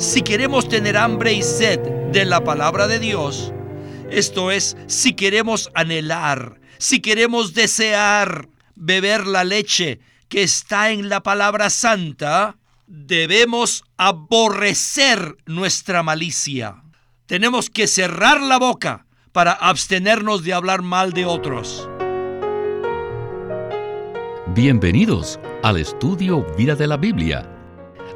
si queremos tener hambre y sed de la palabra de Dios, esto es, si queremos anhelar, si queremos desear beber la leche que está en la palabra santa, debemos aborrecer nuestra malicia. Tenemos que cerrar la boca para abstenernos de hablar mal de otros. Bienvenidos al estudio Vida de la Biblia.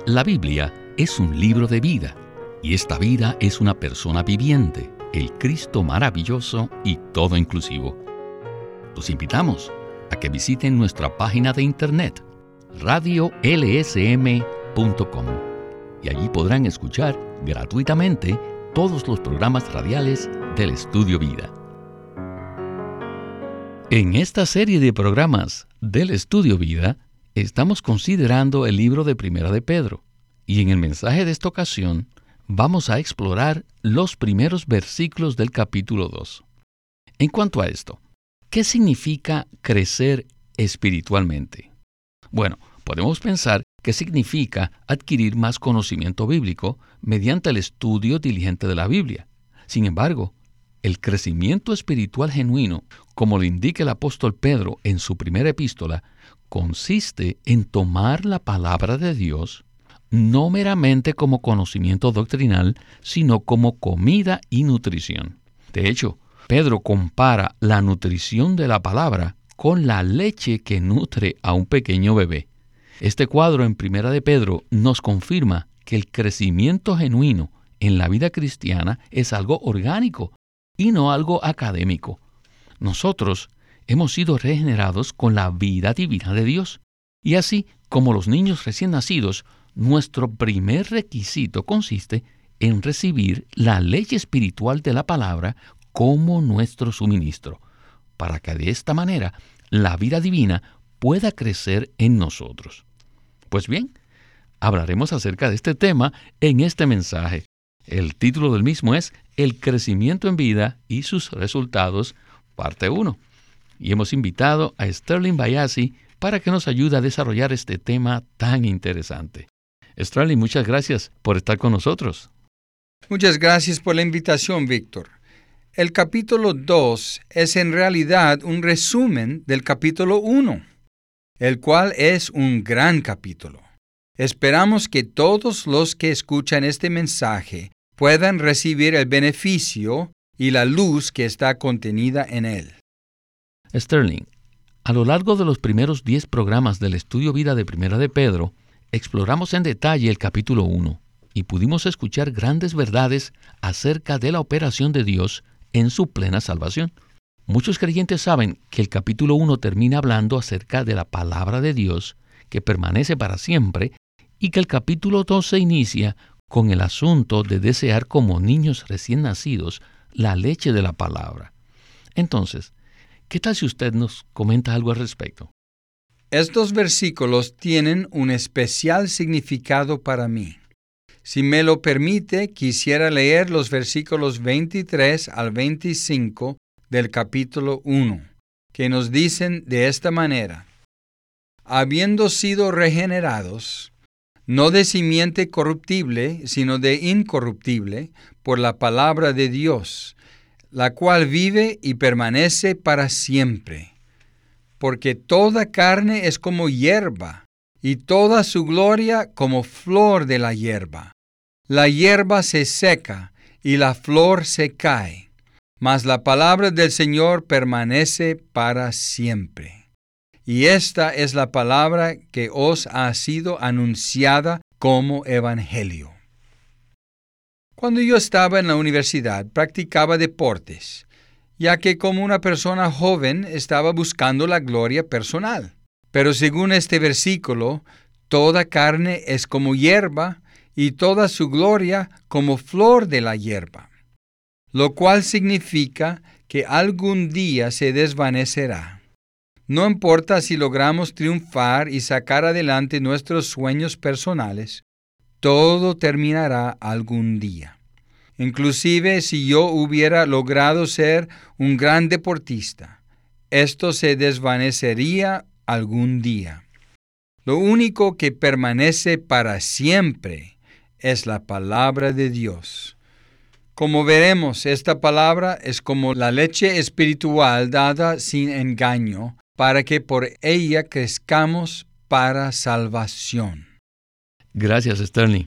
La Biblia es un libro de vida y esta vida es una persona viviente, el Cristo maravilloso y todo inclusivo. Los invitamos a que visiten nuestra página de internet radiolsm.com y allí podrán escuchar gratuitamente todos los programas radiales del Estudio Vida. En esta serie de programas del Estudio Vida, estamos considerando el libro de Primera de Pedro, y en el mensaje de esta ocasión vamos a explorar los primeros versículos del capítulo 2. En cuanto a esto, ¿qué significa crecer espiritualmente? Bueno, podemos pensar que significa adquirir más conocimiento bíblico mediante el estudio diligente de la Biblia. Sin embargo, el crecimiento espiritual genuino, como lo indica el apóstol Pedro en su primera epístola, consiste en tomar la palabra de Dios no meramente como conocimiento doctrinal, sino como comida y nutrición. De hecho, Pedro compara la nutrición de la palabra con la leche que nutre a un pequeño bebé. Este cuadro en Primera de Pedro nos confirma que el crecimiento genuino en la vida cristiana es algo orgánico y no algo académico. Nosotros hemos sido regenerados con la vida divina de Dios. Y así como los niños recién nacidos, nuestro primer requisito consiste en recibir la ley espiritual de la palabra como nuestro suministro, para que de esta manera la vida divina pueda crecer en nosotros. Pues bien, hablaremos acerca de este tema en este mensaje. El título del mismo es El crecimiento en vida y sus resultados, parte 1. Y hemos invitado a Sterling Bayasi para que nos ayude a desarrollar este tema tan interesante. Sterling, muchas gracias por estar con nosotros. Muchas gracias por la invitación, Víctor. El capítulo 2 es en realidad un resumen del capítulo 1, el cual es un gran capítulo. Esperamos que todos los que escuchan este mensaje puedan recibir el beneficio y la luz que está contenida en él. Sterling, a lo largo de los primeros 10 programas del estudio vida de Primera de Pedro, exploramos en detalle el capítulo 1 y pudimos escuchar grandes verdades acerca de la operación de Dios en su plena salvación. Muchos creyentes saben que el capítulo 1 termina hablando acerca de la palabra de Dios que permanece para siempre y que el capítulo 2 se inicia con el asunto de desear como niños recién nacidos la leche de la palabra. Entonces, ¿qué tal si usted nos comenta algo al respecto? Estos versículos tienen un especial significado para mí. Si me lo permite, quisiera leer los versículos 23 al 25 del capítulo 1, que nos dicen de esta manera, habiendo sido regenerados, no de simiente corruptible, sino de incorruptible, por la palabra de Dios, la cual vive y permanece para siempre. Porque toda carne es como hierba, y toda su gloria como flor de la hierba. La hierba se seca, y la flor se cae, mas la palabra del Señor permanece para siempre. Y esta es la palabra que os ha sido anunciada como evangelio. Cuando yo estaba en la universidad practicaba deportes, ya que como una persona joven estaba buscando la gloria personal. Pero según este versículo, toda carne es como hierba y toda su gloria como flor de la hierba, lo cual significa que algún día se desvanecerá. No importa si logramos triunfar y sacar adelante nuestros sueños personales, todo terminará algún día. Inclusive si yo hubiera logrado ser un gran deportista, esto se desvanecería algún día. Lo único que permanece para siempre es la palabra de Dios. Como veremos, esta palabra es como la leche espiritual dada sin engaño, para que por ella crezcamos para salvación. Gracias, Sterling.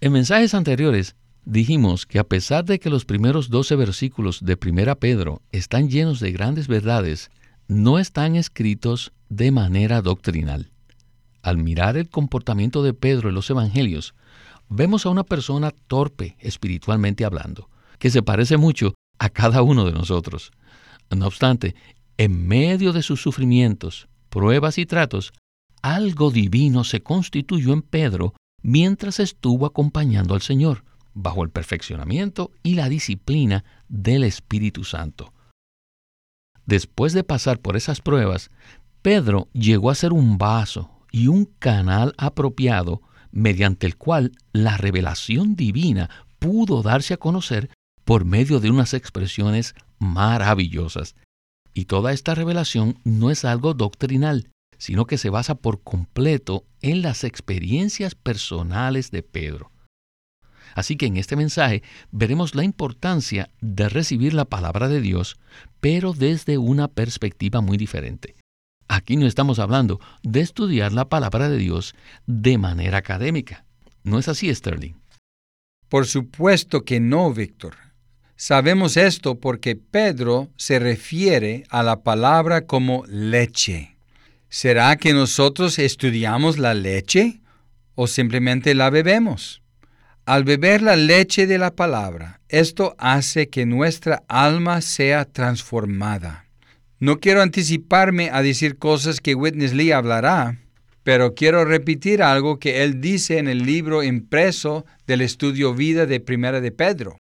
En mensajes anteriores dijimos que a pesar de que los primeros 12 versículos de 1 Pedro están llenos de grandes verdades, no están escritos de manera doctrinal. Al mirar el comportamiento de Pedro en los Evangelios, vemos a una persona torpe espiritualmente hablando, que se parece mucho a cada uno de nosotros. No obstante, en medio de sus sufrimientos, pruebas y tratos, algo divino se constituyó en Pedro mientras estuvo acompañando al Señor, bajo el perfeccionamiento y la disciplina del Espíritu Santo. Después de pasar por esas pruebas, Pedro llegó a ser un vaso y un canal apropiado mediante el cual la revelación divina pudo darse a conocer por medio de unas expresiones maravillosas. Y toda esta revelación no es algo doctrinal, sino que se basa por completo en las experiencias personales de Pedro. Así que en este mensaje veremos la importancia de recibir la palabra de Dios, pero desde una perspectiva muy diferente. Aquí no estamos hablando de estudiar la palabra de Dios de manera académica. ¿No es así, Sterling? Por supuesto que no, Víctor. Sabemos esto porque Pedro se refiere a la palabra como leche. ¿Será que nosotros estudiamos la leche o simplemente la bebemos? Al beber la leche de la palabra, esto hace que nuestra alma sea transformada. No quiero anticiparme a decir cosas que Witness Lee hablará, pero quiero repetir algo que él dice en el libro impreso del estudio vida de Primera de Pedro.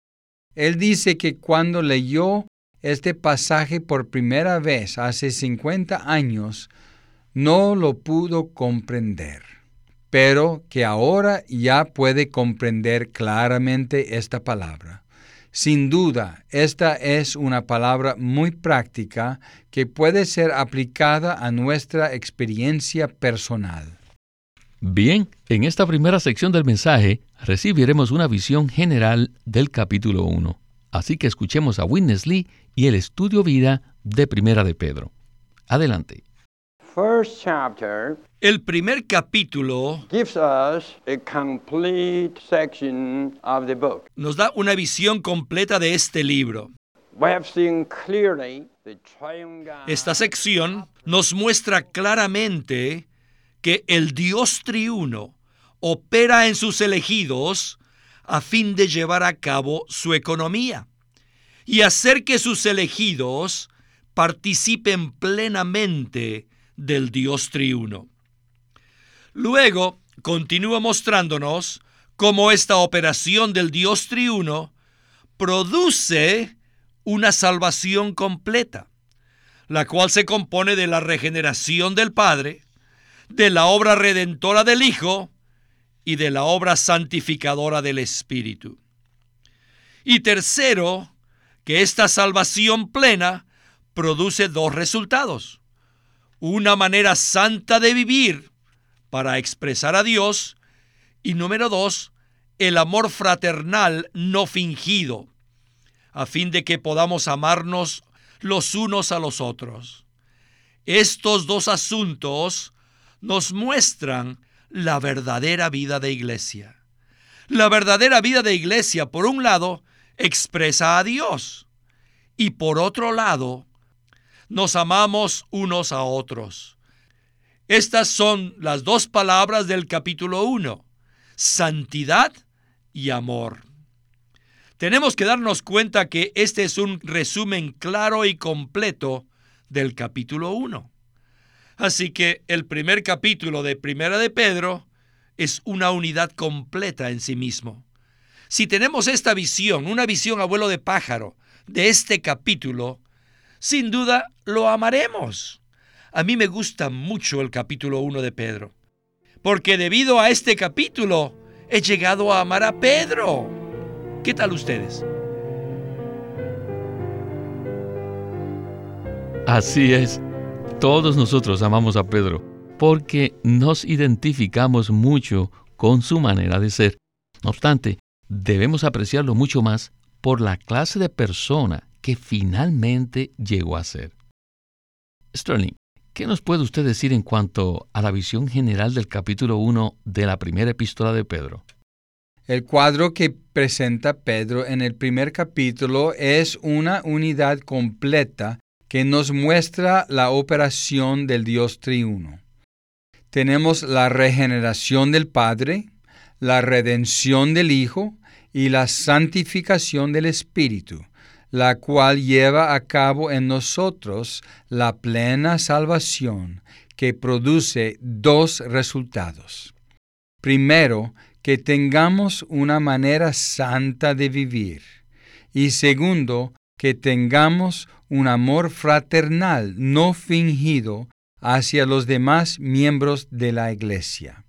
Él dice que cuando leyó este pasaje por primera vez hace 50 años, no lo pudo comprender, pero que ahora ya puede comprender claramente esta palabra. Sin duda, esta es una palabra muy práctica que puede ser aplicada a nuestra experiencia personal. Bien, en esta primera sección del mensaje recibiremos una visión general del capítulo 1. Así que escuchemos a Witness Lee y el estudio vida de Primera de Pedro. Adelante. El primer capítulo nos da una visión completa de este libro. Esta sección nos muestra claramente que el Dios triuno opera en sus elegidos a fin de llevar a cabo su economía y hacer que sus elegidos participen plenamente del Dios triuno. Luego continúa mostrándonos cómo esta operación del Dios triuno produce una salvación completa, la cual se compone de la regeneración del Padre, de la obra redentora del Hijo y de la obra santificadora del Espíritu. Y tercero, que esta salvación plena produce dos resultados una manera santa de vivir para expresar a Dios. Y número dos, el amor fraternal no fingido, a fin de que podamos amarnos los unos a los otros. Estos dos asuntos nos muestran la verdadera vida de iglesia. La verdadera vida de iglesia, por un lado, expresa a Dios y por otro lado, nos amamos unos a otros. Estas son las dos palabras del capítulo 1, santidad y amor. Tenemos que darnos cuenta que este es un resumen claro y completo del capítulo 1. Así que el primer capítulo de Primera de Pedro es una unidad completa en sí mismo. Si tenemos esta visión, una visión abuelo de pájaro, de este capítulo, sin duda lo amaremos. A mí me gusta mucho el capítulo 1 de Pedro, porque debido a este capítulo he llegado a amar a Pedro. ¿Qué tal ustedes? Así es, todos nosotros amamos a Pedro, porque nos identificamos mucho con su manera de ser. No obstante, debemos apreciarlo mucho más por la clase de persona que finalmente llegó a ser. Sterling, ¿qué nos puede usted decir en cuanto a la visión general del capítulo 1 de la primera epístola de Pedro? El cuadro que presenta Pedro en el primer capítulo es una unidad completa que nos muestra la operación del Dios triuno. Tenemos la regeneración del Padre, la redención del Hijo y la santificación del Espíritu, la cual lleva a cabo en nosotros la plena salvación que produce dos resultados. Primero, que tengamos una manera santa de vivir. Y segundo, que tengamos un amor fraternal no fingido hacia los demás miembros de la Iglesia.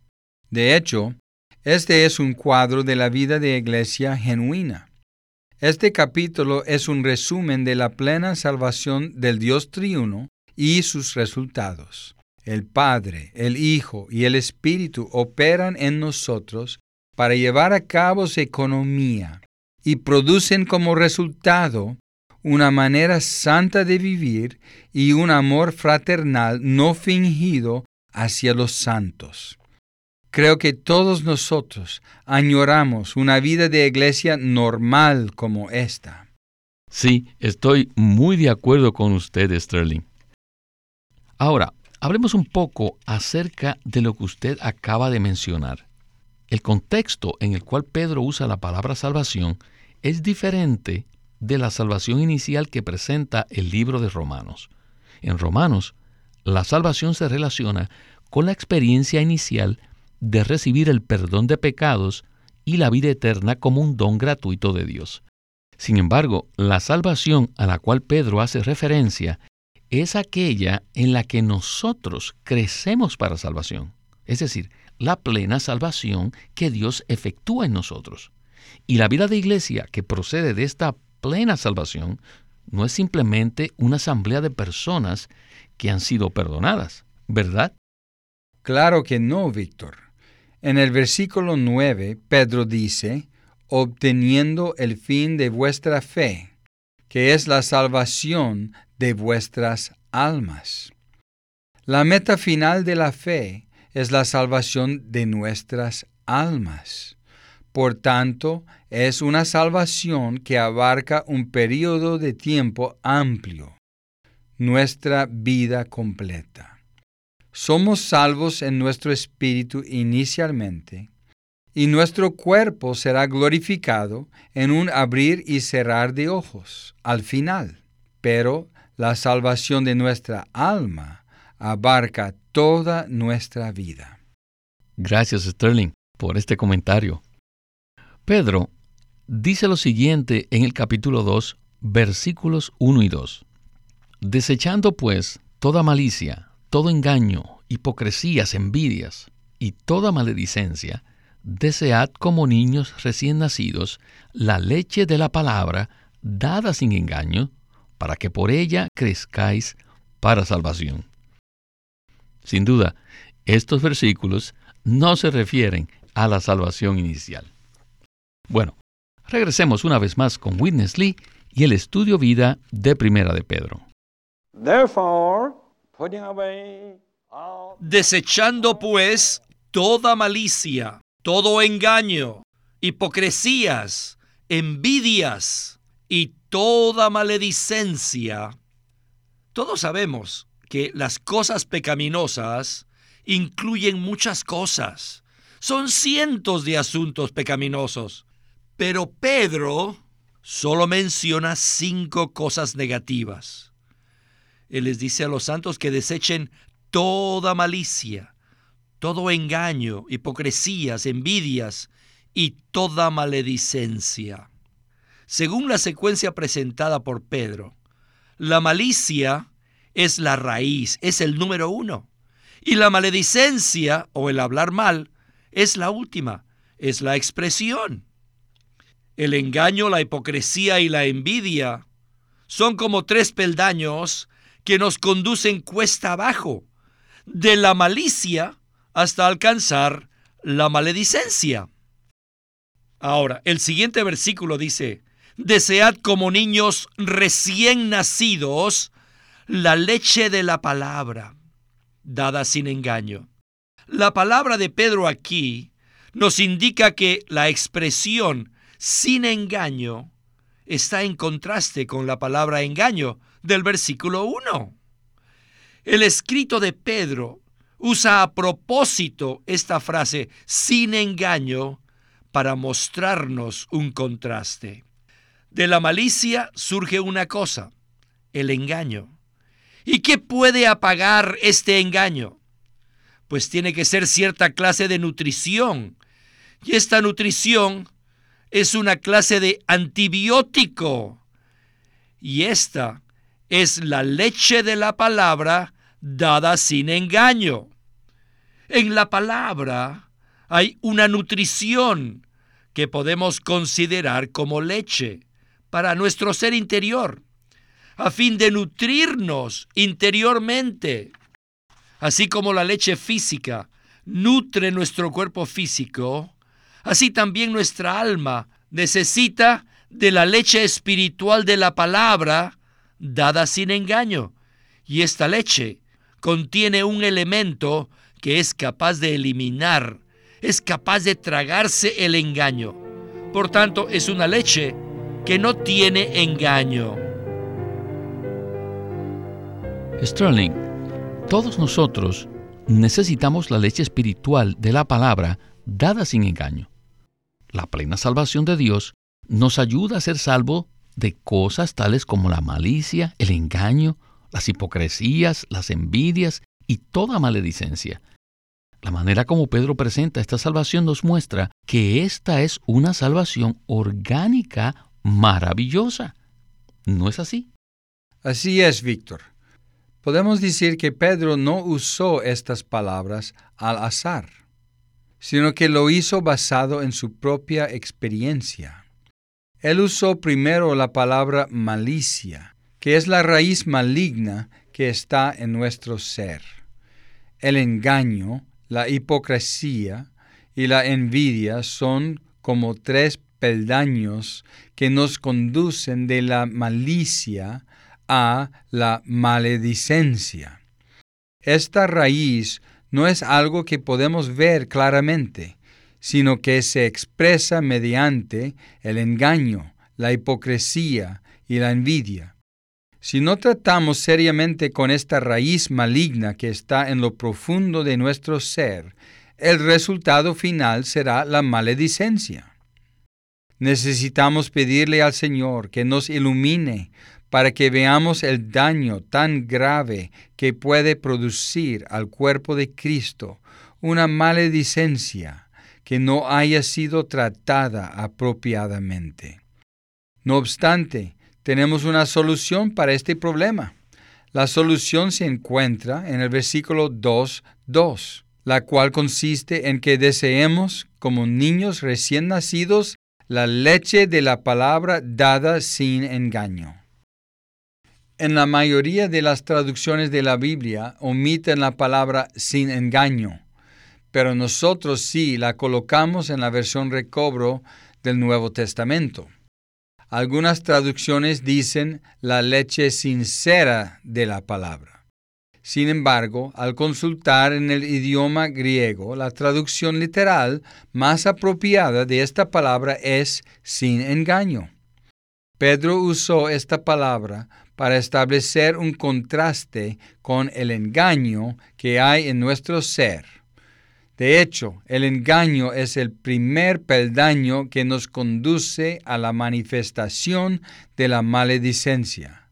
De hecho, este es un cuadro de la vida de Iglesia genuina. Este capítulo es un resumen de la plena salvación del Dios triuno y sus resultados. El Padre, el Hijo y el Espíritu operan en nosotros para llevar a cabo su economía y producen como resultado una manera santa de vivir y un amor fraternal no fingido hacia los santos. Creo que todos nosotros añoramos una vida de iglesia normal como esta. Sí, estoy muy de acuerdo con usted, Sterling. Ahora, hablemos un poco acerca de lo que usted acaba de mencionar. El contexto en el cual Pedro usa la palabra salvación es diferente de la salvación inicial que presenta el libro de Romanos. En Romanos, la salvación se relaciona con la experiencia inicial de recibir el perdón de pecados y la vida eterna como un don gratuito de Dios. Sin embargo, la salvación a la cual Pedro hace referencia es aquella en la que nosotros crecemos para salvación, es decir, la plena salvación que Dios efectúa en nosotros. Y la vida de iglesia que procede de esta plena salvación no es simplemente una asamblea de personas que han sido perdonadas, ¿verdad? Claro que no, Víctor. En el versículo 9, Pedro dice, obteniendo el fin de vuestra fe, que es la salvación de vuestras almas. La meta final de la fe es la salvación de nuestras almas. Por tanto, es una salvación que abarca un periodo de tiempo amplio, nuestra vida completa. Somos salvos en nuestro espíritu inicialmente, y nuestro cuerpo será glorificado en un abrir y cerrar de ojos al final. Pero la salvación de nuestra alma abarca toda nuestra vida. Gracias, Sterling, por este comentario. Pedro dice lo siguiente en el capítulo 2, versículos 1 y 2. Desechando pues toda malicia, todo engaño, hipocresías, envidias y toda maledicencia, desead como niños recién nacidos la leche de la palabra dada sin engaño, para que por ella crezcáis para salvación. Sin duda, estos versículos no se refieren a la salvación inicial. Bueno, regresemos una vez más con Witness Lee y el estudio vida de Primera de Pedro. Desechando pues toda malicia, todo engaño, hipocresías, envidias y toda maledicencia. Todos sabemos que las cosas pecaminosas incluyen muchas cosas. Son cientos de asuntos pecaminosos. Pero Pedro solo menciona cinco cosas negativas. Él les dice a los santos que desechen toda malicia, todo engaño, hipocresías, envidias y toda maledicencia. Según la secuencia presentada por Pedro, la malicia es la raíz, es el número uno. Y la maledicencia o el hablar mal es la última, es la expresión. El engaño, la hipocresía y la envidia son como tres peldaños que nos conducen cuesta abajo, de la malicia hasta alcanzar la maledicencia. Ahora, el siguiente versículo dice, Desead como niños recién nacidos la leche de la palabra, dada sin engaño. La palabra de Pedro aquí nos indica que la expresión sin engaño está en contraste con la palabra engaño del versículo 1. El escrito de Pedro usa a propósito esta frase sin engaño para mostrarnos un contraste. De la malicia surge una cosa, el engaño. ¿Y qué puede apagar este engaño? Pues tiene que ser cierta clase de nutrición. Y esta nutrición es una clase de antibiótico. Y esta es la leche de la palabra dada sin engaño. En la palabra hay una nutrición que podemos considerar como leche para nuestro ser interior, a fin de nutrirnos interiormente. Así como la leche física nutre nuestro cuerpo físico, así también nuestra alma necesita de la leche espiritual de la palabra dada sin engaño. Y esta leche contiene un elemento que es capaz de eliminar, es capaz de tragarse el engaño. Por tanto, es una leche que no tiene engaño. Sterling, todos nosotros necesitamos la leche espiritual de la palabra dada sin engaño. La plena salvación de Dios nos ayuda a ser salvo de cosas tales como la malicia, el engaño, las hipocresías, las envidias y toda maledicencia. La manera como Pedro presenta esta salvación nos muestra que esta es una salvación orgánica maravillosa. ¿No es así? Así es, Víctor. Podemos decir que Pedro no usó estas palabras al azar, sino que lo hizo basado en su propia experiencia. Él usó primero la palabra malicia, que es la raíz maligna que está en nuestro ser. El engaño, la hipocresía y la envidia son como tres peldaños que nos conducen de la malicia a la maledicencia. Esta raíz no es algo que podemos ver claramente, sino que se expresa mediante el engaño, la hipocresía y la envidia. Si no tratamos seriamente con esta raíz maligna que está en lo profundo de nuestro ser, el resultado final será la maledicencia. Necesitamos pedirle al Señor que nos ilumine para que veamos el daño tan grave que puede producir al cuerpo de Cristo una maledicencia que no haya sido tratada apropiadamente. No obstante, tenemos una solución para este problema. La solución se encuentra en el versículo 2.2, la cual consiste en que deseemos, como niños recién nacidos, la leche de la palabra dada sin engaño. En la mayoría de las traducciones de la Biblia omiten la palabra sin engaño, pero nosotros sí la colocamos en la versión recobro del Nuevo Testamento. Algunas traducciones dicen la leche sincera de la palabra. Sin embargo, al consultar en el idioma griego, la traducción literal más apropiada de esta palabra es sin engaño. Pedro usó esta palabra para establecer un contraste con el engaño que hay en nuestro ser. De hecho, el engaño es el primer peldaño que nos conduce a la manifestación de la maledicencia.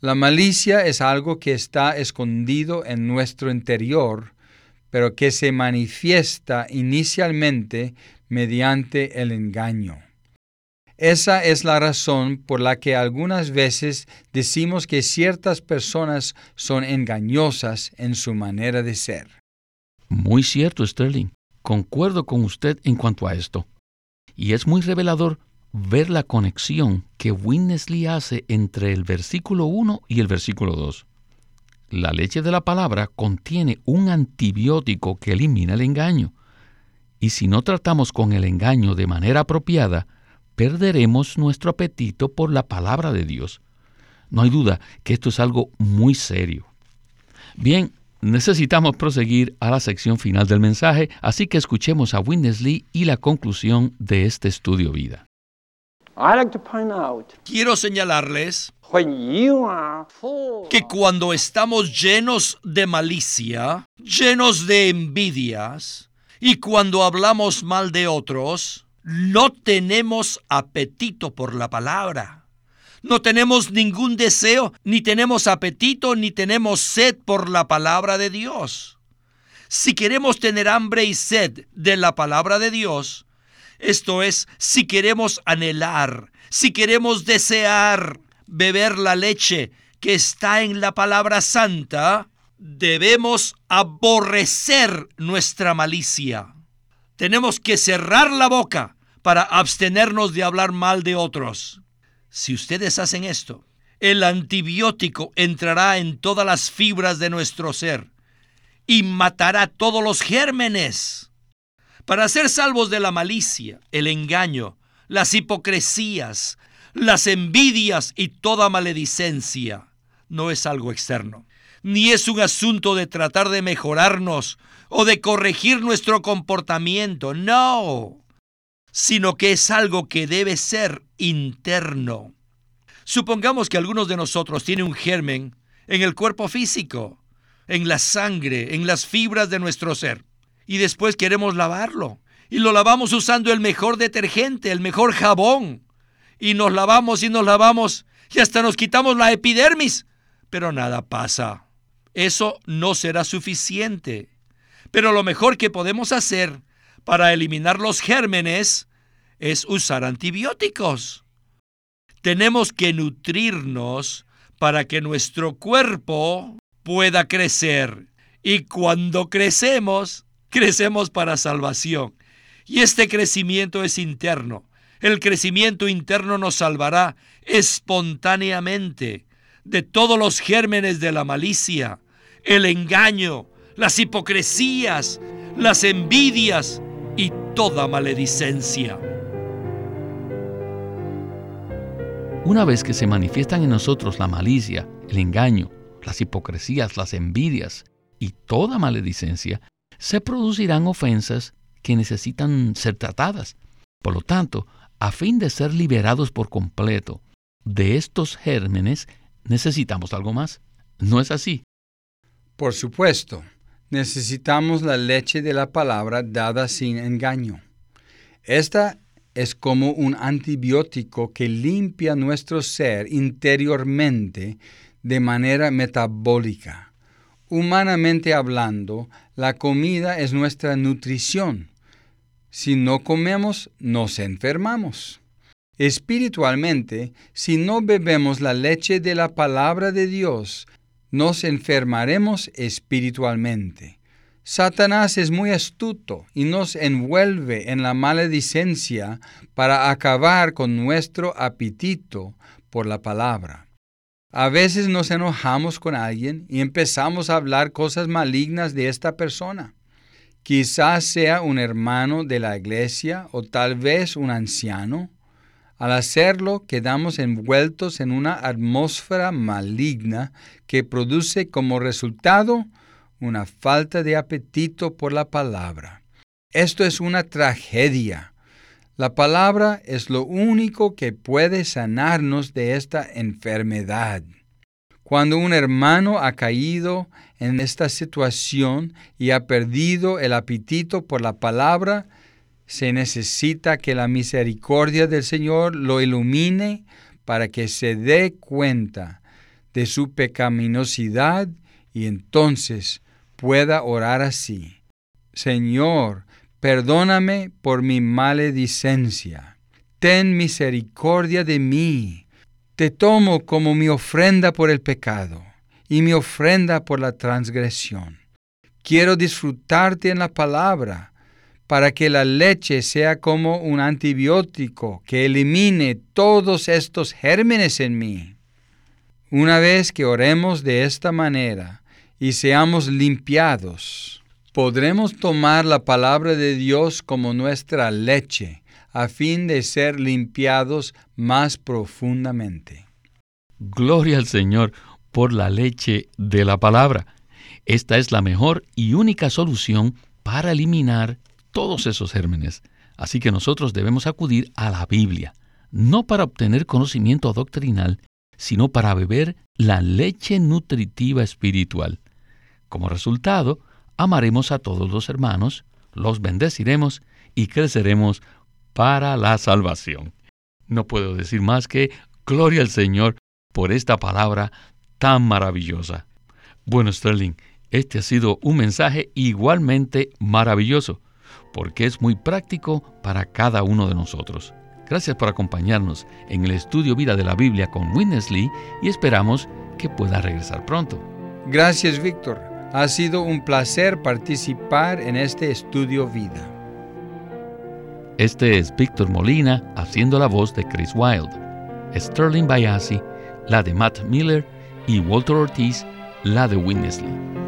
La malicia es algo que está escondido en nuestro interior, pero que se manifiesta inicialmente mediante el engaño. Esa es la razón por la que algunas veces decimos que ciertas personas son engañosas en su manera de ser. Muy cierto, Sterling. Concuerdo con usted en cuanto a esto. Y es muy revelador ver la conexión que Winnesley hace entre el versículo 1 y el versículo 2. La leche de la palabra contiene un antibiótico que elimina el engaño. Y si no tratamos con el engaño de manera apropiada, perderemos nuestro apetito por la palabra de Dios. No hay duda que esto es algo muy serio. Bien, necesitamos proseguir a la sección final del mensaje, así que escuchemos a Winnesley y la conclusión de este estudio vida. Quiero señalarles que cuando estamos llenos de malicia, llenos de envidias, y cuando hablamos mal de otros, no tenemos apetito por la palabra. No tenemos ningún deseo, ni tenemos apetito, ni tenemos sed por la palabra de Dios. Si queremos tener hambre y sed de la palabra de Dios, esto es, si queremos anhelar, si queremos desear beber la leche que está en la palabra santa, debemos aborrecer nuestra malicia. Tenemos que cerrar la boca para abstenernos de hablar mal de otros. Si ustedes hacen esto, el antibiótico entrará en todas las fibras de nuestro ser y matará todos los gérmenes. Para ser salvos de la malicia, el engaño, las hipocresías, las envidias y toda maledicencia, no es algo externo, ni es un asunto de tratar de mejorarnos o de corregir nuestro comportamiento, no, sino que es algo que debe ser interno. Supongamos que algunos de nosotros tienen un germen en el cuerpo físico, en la sangre, en las fibras de nuestro ser, y después queremos lavarlo, y lo lavamos usando el mejor detergente, el mejor jabón, y nos lavamos y nos lavamos, y hasta nos quitamos la epidermis, pero nada pasa. Eso no será suficiente. Pero lo mejor que podemos hacer para eliminar los gérmenes es usar antibióticos. Tenemos que nutrirnos para que nuestro cuerpo pueda crecer. Y cuando crecemos, crecemos para salvación. Y este crecimiento es interno. El crecimiento interno nos salvará espontáneamente de todos los gérmenes de la malicia, el engaño, las hipocresías, las envidias toda maledicencia. Una vez que se manifiestan en nosotros la malicia, el engaño, las hipocresías, las envidias y toda maledicencia, se producirán ofensas que necesitan ser tratadas. Por lo tanto, a fin de ser liberados por completo de estos gérmenes, necesitamos algo más. ¿No es así? Por supuesto, necesitamos la leche de la palabra dada sin engaño. Esta es como un antibiótico que limpia nuestro ser interiormente de manera metabólica. Humanamente hablando, la comida es nuestra nutrición. Si no comemos, nos enfermamos. Espiritualmente, si no bebemos la leche de la palabra de Dios, nos enfermaremos espiritualmente. Satanás es muy astuto y nos envuelve en la maledicencia para acabar con nuestro apetito por la palabra. A veces nos enojamos con alguien y empezamos a hablar cosas malignas de esta persona. Quizás sea un hermano de la iglesia o tal vez un anciano. Al hacerlo, quedamos envueltos en una atmósfera maligna que produce como resultado una falta de apetito por la palabra. Esto es una tragedia. La palabra es lo único que puede sanarnos de esta enfermedad. Cuando un hermano ha caído en esta situación y ha perdido el apetito por la palabra, se necesita que la misericordia del Señor lo ilumine para que se dé cuenta de su pecaminosidad y entonces pueda orar así. Señor, perdóname por mi maledicencia. Ten misericordia de mí te tomo como mi ofrenda por el pecado y mi ofrenda por la transgresión. Quiero disfrutarte en la palabra para que la leche sea como un antibiótico que elimine todos estos gérmenes en mí. Una vez que oremos de esta manera y seamos limpiados, podremos tomar la palabra de Dios como nuestra leche, a fin de ser limpiados más profundamente. Gloria al Señor por la leche de la palabra. Esta es la mejor y única solución para eliminar todos esos gérmenes. Así que nosotros debemos acudir a la Biblia, no para obtener conocimiento doctrinal, sino para beber la leche nutritiva espiritual. Como resultado, amaremos a todos los hermanos, los bendeciremos y creceremos para la salvación. No puedo decir más que gloria al Señor por esta palabra tan maravillosa. Bueno, Sterling, este ha sido un mensaje igualmente maravilloso, porque es muy práctico para cada uno de nosotros. Gracias por acompañarnos en el estudio Vida de la Biblia con Witness Lee y esperamos que pueda regresar pronto. Gracias, Víctor. Ha sido un placer participar en este estudio Vida. Este es Víctor Molina haciendo la voz de Chris Wilde, Sterling Bayasi, la de Matt Miller y Walter Ortiz, la de Winnesley.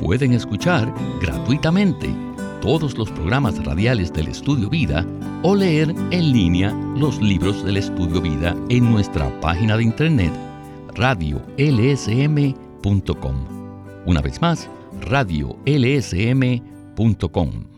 Pueden escuchar gratuitamente todos los programas radiales del Estudio Vida o leer en línea los libros del Estudio Vida en nuestra página de internet radiolsm.com. Una vez más, radiolsm.com